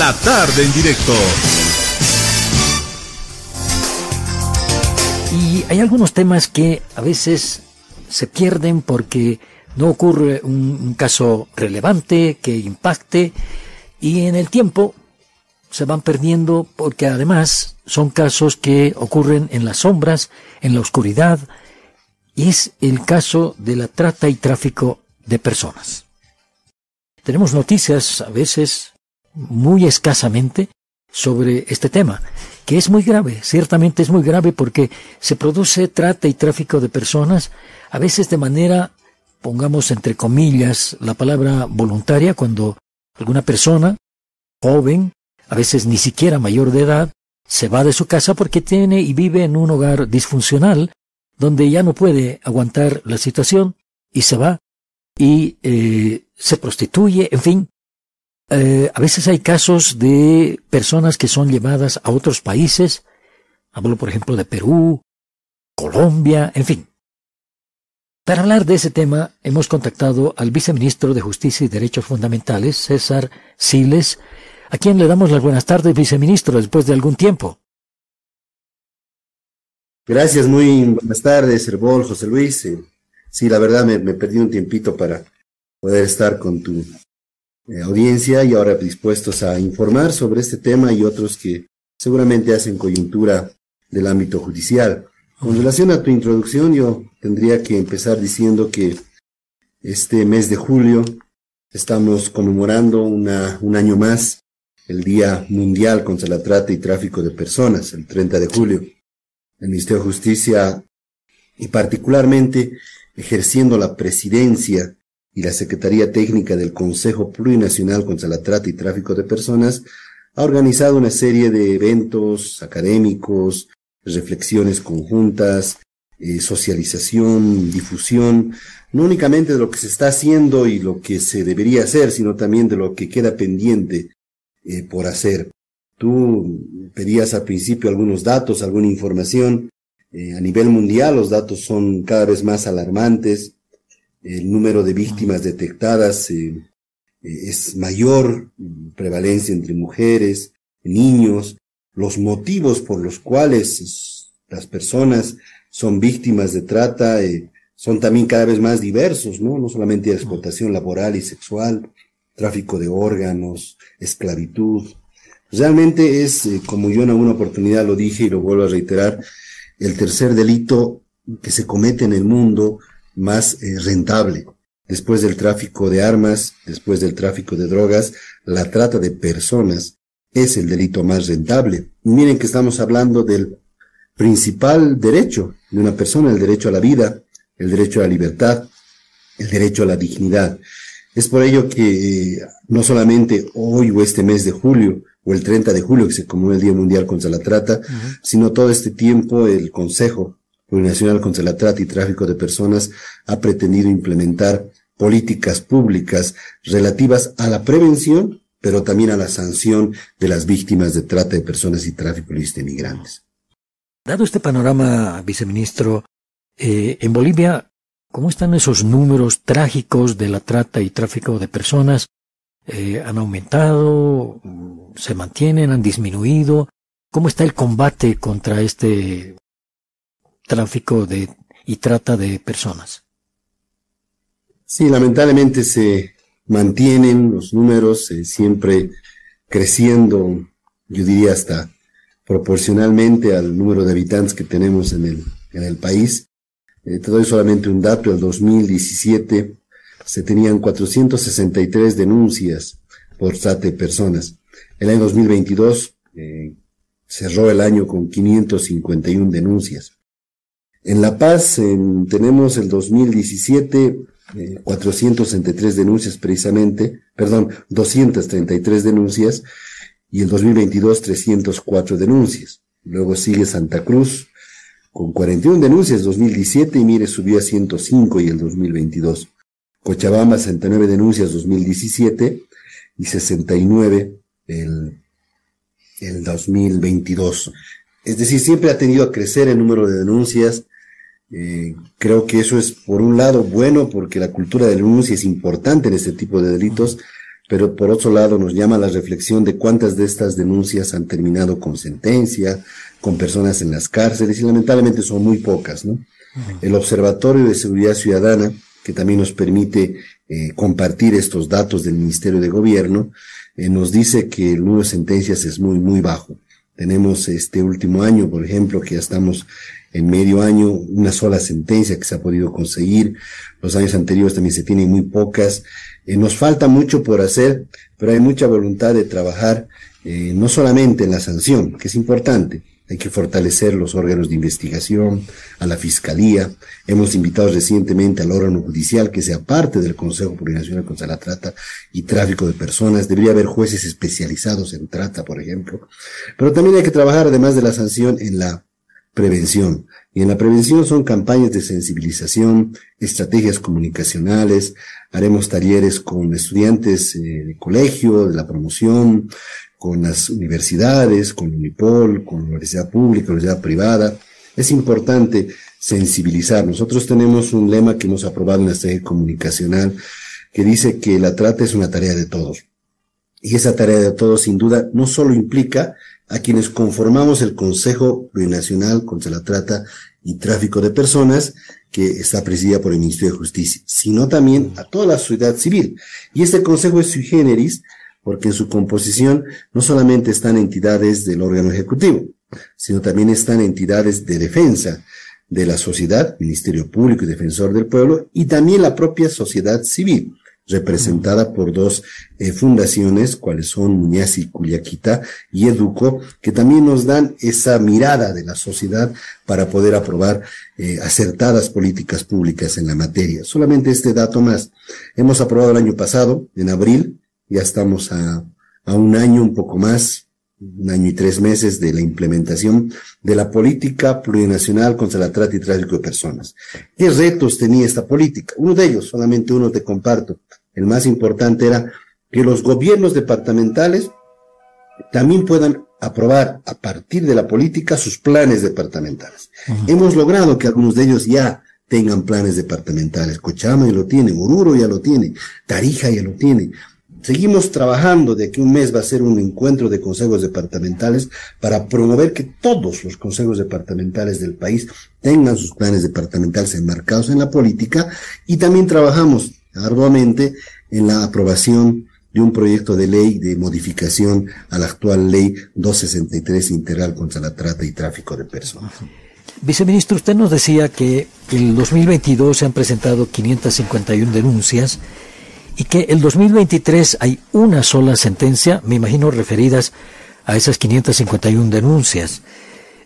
La tarde en directo. Y hay algunos temas que a veces se pierden porque no ocurre un, caso relevante que impacte y en el tiempo se van perdiendo porque además son casos que ocurren en las sombras, en la oscuridad, y es el caso de la trata y tráfico de personas. Tenemos noticias a veces muy escasamente sobre este tema, que es muy grave, ciertamente es muy grave porque se produce trata y tráfico de personas, a veces de manera, pongamos entre comillas la palabra voluntaria, cuando alguna persona, joven, a veces ni siquiera mayor de edad, se va de su casa porque tiene y vive en un hogar disfuncional, donde ya no puede aguantar la situación y se va y eh, se prostituye, en fin, eh, a veces hay casos de personas que son llevadas a otros países, hablo por ejemplo de Perú, Colombia, en fin. Para hablar de ese tema hemos contactado al viceministro de Justicia y Derechos Fundamentales, César Siles, a quien le damos las buenas tardes, viceministro, después de algún tiempo. Gracias, muy buenas tardes, Herbol, José Luis. Eh, sí, la verdad me perdí un tiempito para poder estar con tu eh, audiencia y ahora dispuestos a informar sobre este tema y otros que seguramente hacen coyuntura del ámbito judicial. Con relación a tu introducción, yo tendría que empezar diciendo que este mes de julio estamos conmemorando una, un año más el Día Mundial contra la Trata y Tráfico de Personas, el 30 de julio. El Ministerio de Justicia y particularmente ejerciendo la presidencia y la Secretaría Técnica del Consejo Plurinacional contra la Trata y Tráfico de Personas ha organizado una serie de eventos académicos, reflexiones conjuntas, eh, socialización, difusión, no únicamente de lo que se está haciendo y lo que se debería hacer, sino también de lo que queda pendiente eh, por hacer. Tú pedías al principio algunos datos, alguna información. Eh, a nivel mundial los datos son cada vez más alarmantes el número de víctimas detectadas eh, eh, es mayor, prevalencia entre mujeres, niños, los motivos por los cuales las personas son víctimas de trata eh, son también cada vez más diversos, ¿no? No solamente explotación laboral y sexual, tráfico de órganos, esclavitud. Realmente es, como yo en alguna oportunidad lo dije y lo vuelvo a reiterar, el tercer delito que se comete en el mundo más eh, rentable. Después del tráfico de armas, después del tráfico de drogas, la trata de personas es el delito más rentable. miren que estamos hablando del principal derecho de una persona, el derecho a la vida, el derecho a la libertad, el derecho a la dignidad. Es por ello que eh, no solamente hoy o este mes de julio o el 30 de julio que se conmemora el Día Mundial contra la Trata, sino todo este tiempo el Consejo Nacional contra la Trata y Tráfico de Personas ha pretendido implementar políticas públicas relativas a la prevención, pero también a la sanción de las víctimas de trata de personas y tráfico de migrantes. Dado este panorama, viceministro, eh, en Bolivia, ¿cómo están esos números trágicos de la trata y tráfico de personas? Eh, ¿Han aumentado? ¿Se mantienen? ¿Han disminuido? ¿Cómo está el combate contra este tráfico de, y trata de personas. Sí, lamentablemente se mantienen los números eh, siempre creciendo, yo diría hasta proporcionalmente al número de habitantes que tenemos en el, en el país. Eh, te doy solamente un dato, el 2017 se tenían 463 denuncias por trata de personas. El año 2022 eh, cerró el año con 551 denuncias. En La Paz tenemos el 2017 463 eh, denuncias precisamente, perdón, 233 denuncias y el 2022 304 denuncias. Luego sigue Santa Cruz con 41 denuncias 2017 y mire subió a 105 y el 2022. Cochabamba 69 denuncias 2017 y 69 el, el 2022. Es decir, siempre ha tenido a crecer el número de denuncias eh, creo que eso es, por un lado, bueno porque la cultura de denuncia es importante en este tipo de delitos, pero por otro lado nos llama la reflexión de cuántas de estas denuncias han terminado con sentencia, con personas en las cárceles, y lamentablemente son muy pocas, ¿no? El Observatorio de Seguridad Ciudadana, que también nos permite eh, compartir estos datos del Ministerio de Gobierno, eh, nos dice que el número de sentencias es muy, muy bajo. Tenemos este último año, por ejemplo, que ya estamos en medio año, una sola sentencia que se ha podido conseguir. Los años anteriores también se tienen muy pocas. Eh, nos falta mucho por hacer, pero hay mucha voluntad de trabajar eh, no solamente en la sanción, que es importante, hay que fortalecer los órganos de investigación, a la Fiscalía. Hemos invitado recientemente al órgano judicial que sea parte del Consejo Plurinacional contra la Trata y Tráfico de Personas. Debería haber jueces especializados en trata, por ejemplo. Pero también hay que trabajar, además de la sanción, en la prevención. Y en la prevención son campañas de sensibilización, estrategias comunicacionales, haremos talleres con estudiantes eh, de colegio, de la promoción, con las universidades, con UNIPOL, con la universidad pública, la universidad privada. Es importante sensibilizar. Nosotros tenemos un lema que hemos aprobado en la estrategia comunicacional que dice que la trata es una tarea de todos. Y esa tarea de todos, sin duda, no solo implica a quienes conformamos el Consejo Plurinacional contra la Trata y Tráfico de Personas, que está presidida por el Ministerio de Justicia, sino también a toda la sociedad civil. Y este Consejo es sui generis, porque en su composición no solamente están entidades del órgano ejecutivo, sino también están entidades de defensa de la sociedad, Ministerio Público y Defensor del Pueblo, y también la propia sociedad civil, representada por dos eh, fundaciones, cuales son Muñazi Culiaquita y Educo, que también nos dan esa mirada de la sociedad para poder aprobar eh, acertadas políticas públicas en la materia. Solamente este dato más. Hemos aprobado el año pasado, en abril, ya estamos a, a un año, un poco más, un año y tres meses de la implementación de la política plurinacional contra la trata y tráfico de personas. ¿Qué retos tenía esta política? Uno de ellos, solamente uno te comparto. El más importante era que los gobiernos departamentales también puedan aprobar a partir de la política sus planes departamentales. Hemos logrado que algunos de ellos ya tengan planes departamentales. Cochama ya lo tiene, Oruro ya lo tiene, Tarija ya lo tiene. Seguimos trabajando de que un mes va a ser un encuentro de consejos departamentales para promover que todos los consejos departamentales del país tengan sus planes departamentales enmarcados en la política y también trabajamos arduamente en la aprobación de un proyecto de ley de modificación a la actual ley 263 integral contra la trata y tráfico de personas. Viceministro, usted nos decía que en el 2022 se han presentado 551 denuncias y que el 2023 hay una sola sentencia, me imagino referidas a esas 551 denuncias.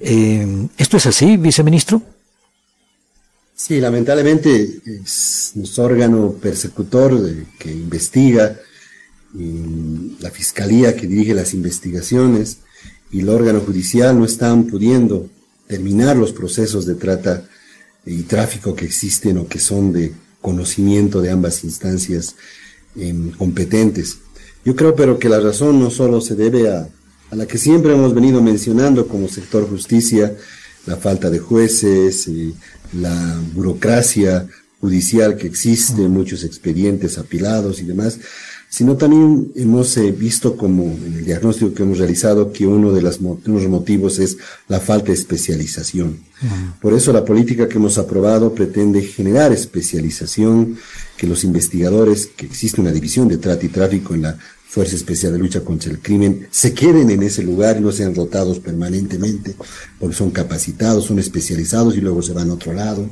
Eh, ¿Esto es así, viceministro? Sí, lamentablemente es un órgano persecutor que investiga, la fiscalía que dirige las investigaciones y el órgano judicial no están pudiendo terminar los procesos de trata y tráfico que existen o que son de conocimiento de ambas instancias competentes. Yo creo pero que la razón no solo se debe a, a, la que siempre hemos venido mencionando como sector justicia, la falta de jueces, eh, la burocracia judicial que existe, muchos expedientes apilados y demás, sino también hemos eh, visto como en el diagnóstico que hemos realizado que uno de los motivos es la falta de especialización. Por eso la política que hemos aprobado pretende generar especialización, que los investigadores, que existe una división de trata y tráfico en la Fuerza Especial de Lucha contra el Crimen, se queden en ese lugar y no sean rotados permanentemente, porque son capacitados, son especializados y luego se van a otro lado.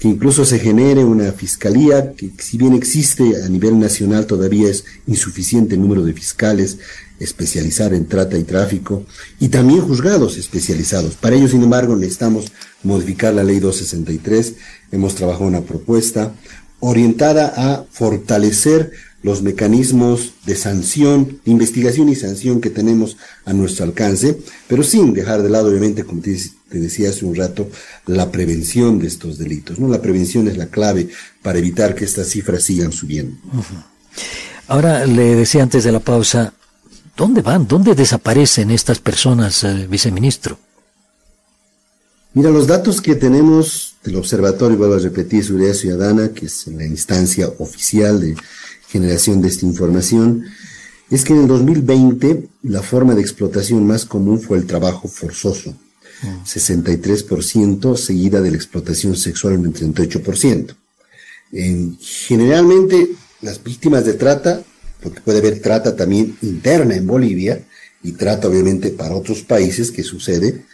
Que incluso se genere una fiscalía, que si bien existe a nivel nacional todavía es insuficiente el número de fiscales especializados en trata y tráfico, y también juzgados especializados. Para ello, sin embargo, necesitamos modificar la ley 263. Hemos trabajado una propuesta orientada a fortalecer los mecanismos de sanción, de investigación y sanción que tenemos a nuestro alcance, pero sin dejar de lado, obviamente, como te, decía hace un rato, la prevención de estos delitos. ¿no? La prevención es la clave para evitar que estas cifras sigan subiendo. Ahora le decía antes de la pausa, ¿dónde van? ¿Dónde desaparecen estas personas, eh, viceministro? Mira, los datos que tenemos del observatorio, vuelvo a repetir, Seguridad Ciudadana, que es la instancia oficial de generación de esta información es que en el 2020 la forma de explotación más común fue el trabajo forzoso, 63%, seguida de la explotación sexual en el 38%. generalmente las víctimas de trata, porque puede haber trata también interna en Bolivia y trata obviamente para otros países que sucede,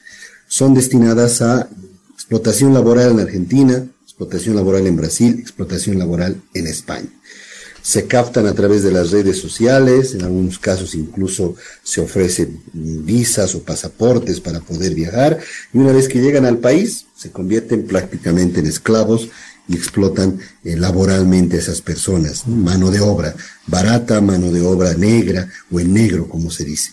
son destinadas a explotación laboral en Argentina, explotación laboral en Brasil, explotación laboral en España se captan a través de las redes sociales, en algunos casos incluso se ofrecen visas o pasaportes para poder viajar, y una vez que llegan al país se convierten prácticamente en esclavos y explotan eh, laboralmente a esas personas, mano de obra barata, mano de obra negra o en negro, como se dice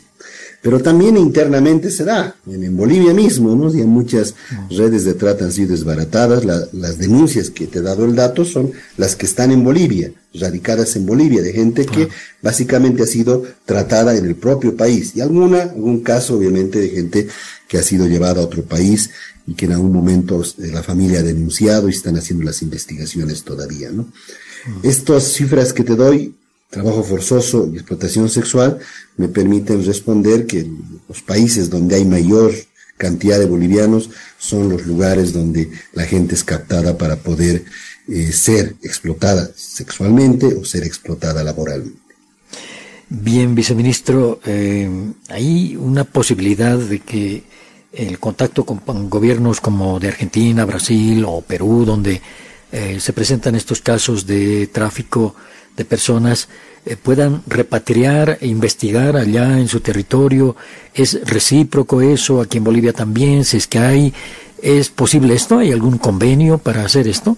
pero también internamente se da. En, Bolivia mismo, ¿no? Ya muchas redes de trata han sido desbaratadas. las denuncias que te he dado el dato son las que están en Bolivia, radicadas en Bolivia, de gente que básicamente ha sido tratada en el propio país. Y alguna, algún caso, obviamente, de gente que ha sido llevada a otro país y que en algún momento eh, la familia ha denunciado y están haciendo las investigaciones todavía, ¿no? Estas cifras que te doy trabajo forzoso y explotación sexual me permiten responder que los países donde hay mayor cantidad de bolivianos son los lugares donde la gente es captada para poder eh, ser explotada sexualmente o ser explotada laboralmente. Bien, viceministro, eh, hay una posibilidad de que el contacto con gobiernos como de Argentina, Brasil o Perú, donde eh, se presentan estos casos de tráfico de personas eh, puedan repatriar e investigar allá en su territorio. ¿Es recíproco eso aquí en Bolivia también? Si es que hay, ¿es posible esto? ¿Hay algún convenio para hacer esto?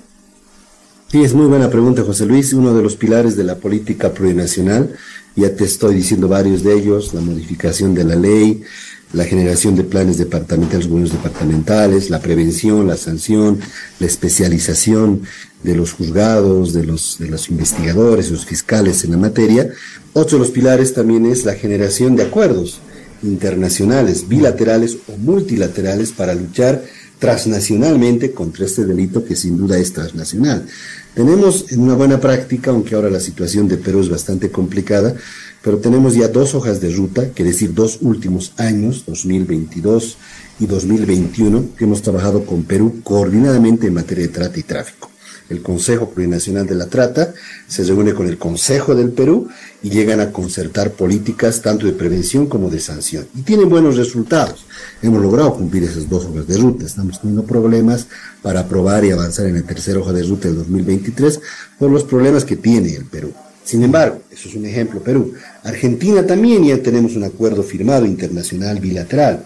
Sí, es muy buena pregunta, José Luis. Uno de los pilares de la política plurinacional, ya te estoy diciendo varios de ellos, la modificación de la ley, la generación de planes departamentales, gobiernos departamentales, la prevención, la sanción, la especialización de los juzgados, de los, de los investigadores, los fiscales en la materia. Otro de los pilares también es la generación de acuerdos internacionales, bilaterales o multilaterales para luchar transnacionalmente contra este delito que sin duda es transnacional. Tenemos en una buena práctica, aunque ahora la situación de Perú es bastante complicada, pero tenemos ya dos hojas de ruta, que decir dos últimos años, 2022 y 2021, que hemos trabajado con Perú coordinadamente en materia de trata y tráfico. El Consejo Plurinacional de la Trata se reúne con el Consejo del Perú y llegan a concertar políticas tanto de prevención como de sanción. Y tienen buenos resultados. Hemos logrado cumplir esas dos hojas de ruta. Estamos teniendo problemas para aprobar y avanzar en la tercera hoja de ruta del 2023 por los problemas que tiene el Perú. Sin embargo, eso es un ejemplo, Perú. Argentina también ya tenemos un acuerdo firmado internacional bilateral.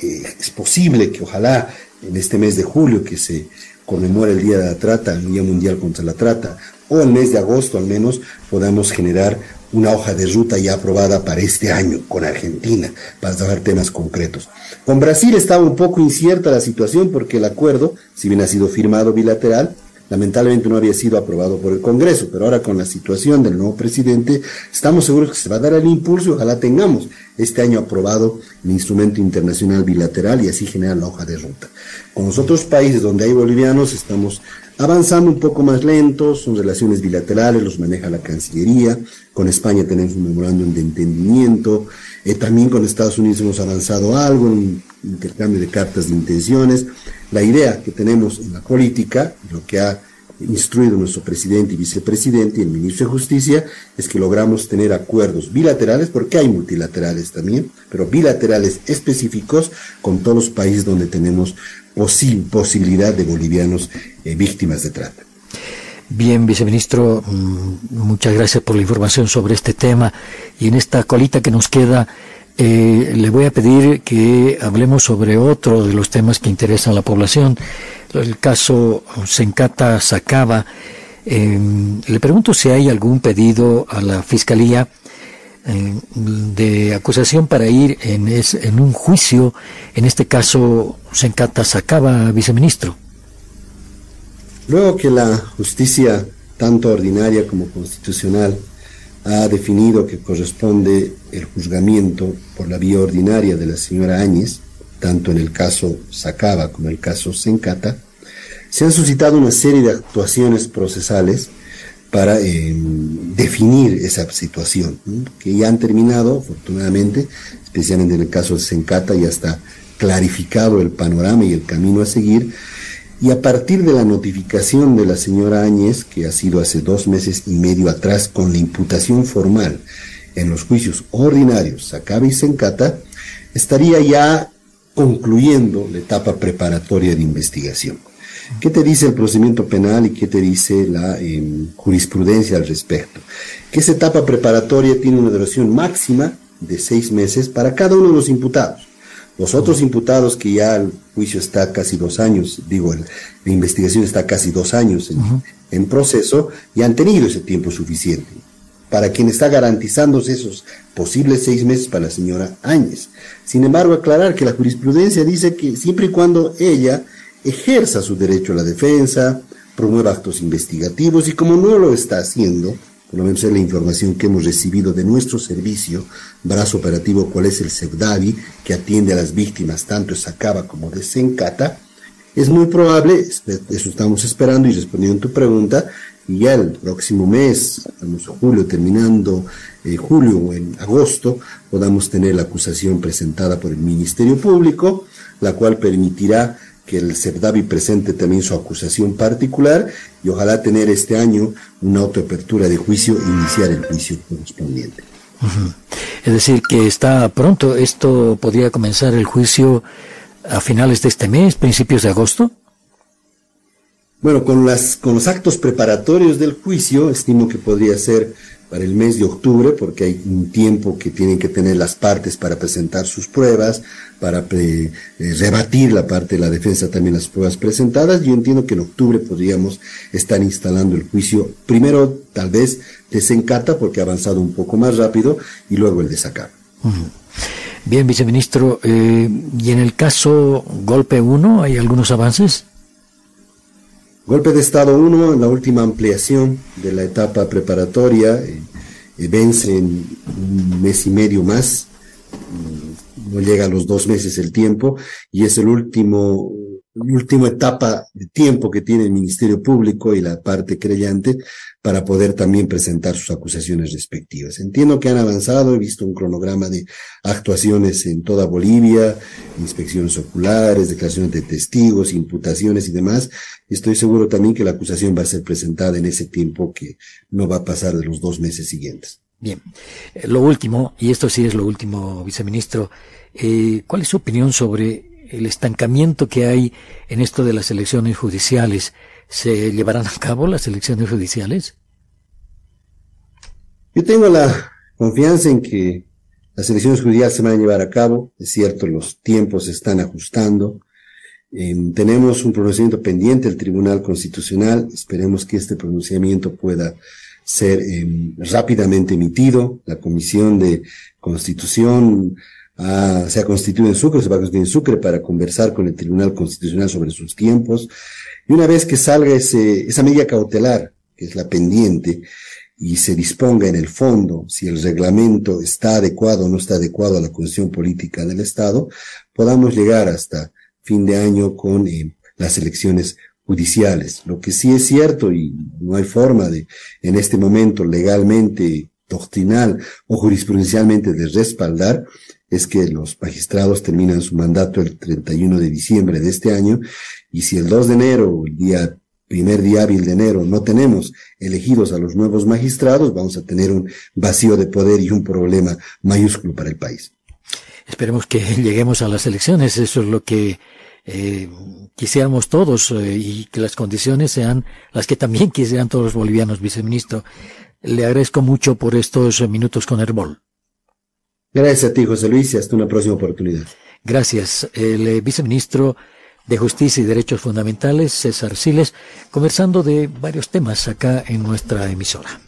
Eh, es posible que ojalá en este mes de julio que se conmemora el Día de la Trata, el Día Mundial contra la Trata, o el mes de agosto al menos, podamos generar una hoja de ruta ya aprobada para este año con Argentina, para trabajar temas concretos. Con Brasil estaba un poco incierta la situación porque el acuerdo, si bien ha sido firmado bilateral, lamentablemente no había sido aprobado por el Congreso, pero ahora con la situación del nuevo presidente estamos seguros que se va a dar el impulso y ojalá tengamos este año aprobado el instrumento internacional bilateral y así generar la hoja de ruta. Con los otros países donde hay bolivianos estamos avanzando un poco más lentos, son relaciones bilaterales, los maneja la Cancillería, con España tenemos un memorándum de entendimiento, eh, también con Estados Unidos hemos avanzado algo en intercambio de cartas de intenciones. La idea que tenemos en la política, lo que ha instruido nuestro presidente y vicepresidente y el ministro de Justicia, es que logramos tener acuerdos bilaterales, porque hay multilaterales también, pero bilaterales específicos con todos los países donde tenemos posibilidad de bolivianos eh, víctimas de trata. Bien, viceministro, mm, muchas gracias por la información sobre este tema. Y en esta colita que nos queda, eh, le voy a pedir que hablemos sobre otro de los temas que interesan a la población, el caso Sencata Sacaba. Em, le pregunto si hay algún pedido a la Fiscalía em, de acusación para ir en, en un juicio, en este caso Sencata Sacaba, viceministro. Luego que la justicia, tanto ordinaria como constitucional, ha definido que corresponde el juzgamiento por la vía ordinaria de la señora Áñez, tanto en el caso Sacaba como en el caso Sencata, se han suscitado una serie de actuaciones procesales para definir esa situación, que ya han terminado, afortunadamente, especialmente en el caso de Sencata, ya está clarificado el panorama y el camino a seguir, y a partir de la notificación de la señora Áñez, que ha sido hace dos meses y medio atrás, con la imputación formal en los juicios ordinarios, Sacaba y Sencata, estaría ya concluyendo la etapa preparatoria de investigación. ¿Qué te dice el procedimiento penal y qué te dice la em, jurisprudencia al respecto? Que esa etapa preparatoria tiene una duración máxima de seis meses para cada uno de los imputados. Los otros imputados que ya el juicio está casi dos años, digo, la investigación está casi dos años en, proceso, ya han tenido ese tiempo suficiente. Para quien está garantizándose esos posibles seis meses para la señora Áñez. Sin embargo, aclarar que la jurisprudencia dice que siempre y cuando ella ejerza su derecho a la defensa, promueva actos investigativos y como no lo está haciendo, por lo menos es la información que hemos recibido de nuestro servicio, brazo operativo, cuál es el SEBDAVI, que atiende a las víctimas tanto de Sacaba como de Sencata, es muy probable, eso estamos esperando y respondiendo a tu pregunta, y ya el próximo mes, estamos julio, terminando eh, julio o en agosto, podamos tener la acusación presentada por el Ministerio Público, la cual permitirá que el CEPDAVI presente también su acusación particular y ojalá tener este año una autoapertura de juicio e iniciar el juicio correspondiente. Es decir, que está pronto, esto podría comenzar el juicio a finales de este mes, principios de agosto. Bueno, con, las, con los actos preparatorios del juicio, estimo que podría ser para el mes de octubre, porque hay un tiempo que tienen que tener las partes para presentar sus pruebas, para eh, rebatir la parte de la defensa también las pruebas presentadas. Yo entiendo que en octubre podríamos estar instalando el juicio, primero tal vez de Sencata, porque ha avanzado un poco más rápido, y luego el de. Bien, viceministro, eh, ¿y en el caso Golpe 1 hay algunos avances? Golpe de Estado 1, la última ampliación de la etapa preparatoria, eh, vence en un mes y medio más, mm, no llega a los dos meses el tiempo, y es el último última etapa de tiempo que tiene el Ministerio Público y la parte creyente para poder también presentar sus acusaciones respectivas. Entiendo que han avanzado, he visto un cronograma de actuaciones en toda Bolivia, inspecciones oculares, declaraciones de testigos, imputaciones y demás. Estoy seguro también que la acusación va a ser presentada en ese tiempo que no va a pasar de los dos meses siguientes. Bien, eh, lo último, y esto sí es lo último, viceministro, eh, ¿cuál es su opinión sobre el estancamiento que hay en esto de las elecciones judiciales, ¿se llevarán a cabo las elecciones judiciales? Yo tengo la confianza en que las elecciones judiciales se van a llevar a cabo. Es cierto, los tiempos se están ajustando. Em, tenemos un pronunciamiento pendiente del Tribunal Constitucional. Esperemos que este pronunciamiento pueda ser em, rápidamente emitido. La Comisión de Constitución se ha constituido en Sucre, se va a constituir en Sucre para conversar con el Tribunal Constitucional sobre sus tiempos. Y una vez que salga ese, esa medida cautelar, que es la pendiente, y se disponga en el fondo si el reglamento está adecuado o no está adecuado a la condición política del Estado, podamos llegar hasta fin de año con eh, las elecciones judiciales. Lo que sí es cierto y no hay forma de, en este momento legalmente, doctrinal o jurisprudencialmente de respaldar, es que los magistrados terminan su mandato el 31 de diciembre de este año y si el 2 de enero, el día primer día hábil de enero, no tenemos elegidos a los nuevos magistrados, vamos a tener un vacío de poder y un problema mayúsculo para el país. Esperemos que lleguemos a las elecciones, eso es lo que eh, quisiéramos todos eh, y que las condiciones sean las que también quisieran todos los bolivianos, viceministro. Le agradezco mucho por estos minutos con Herbol. Gracias a ti, José Luis, y hasta una próxima oportunidad. Gracias. El eh, viceministro de Justicia y Derechos Fundamentales, César Siles, conversando de varios temas acá en nuestra emisora.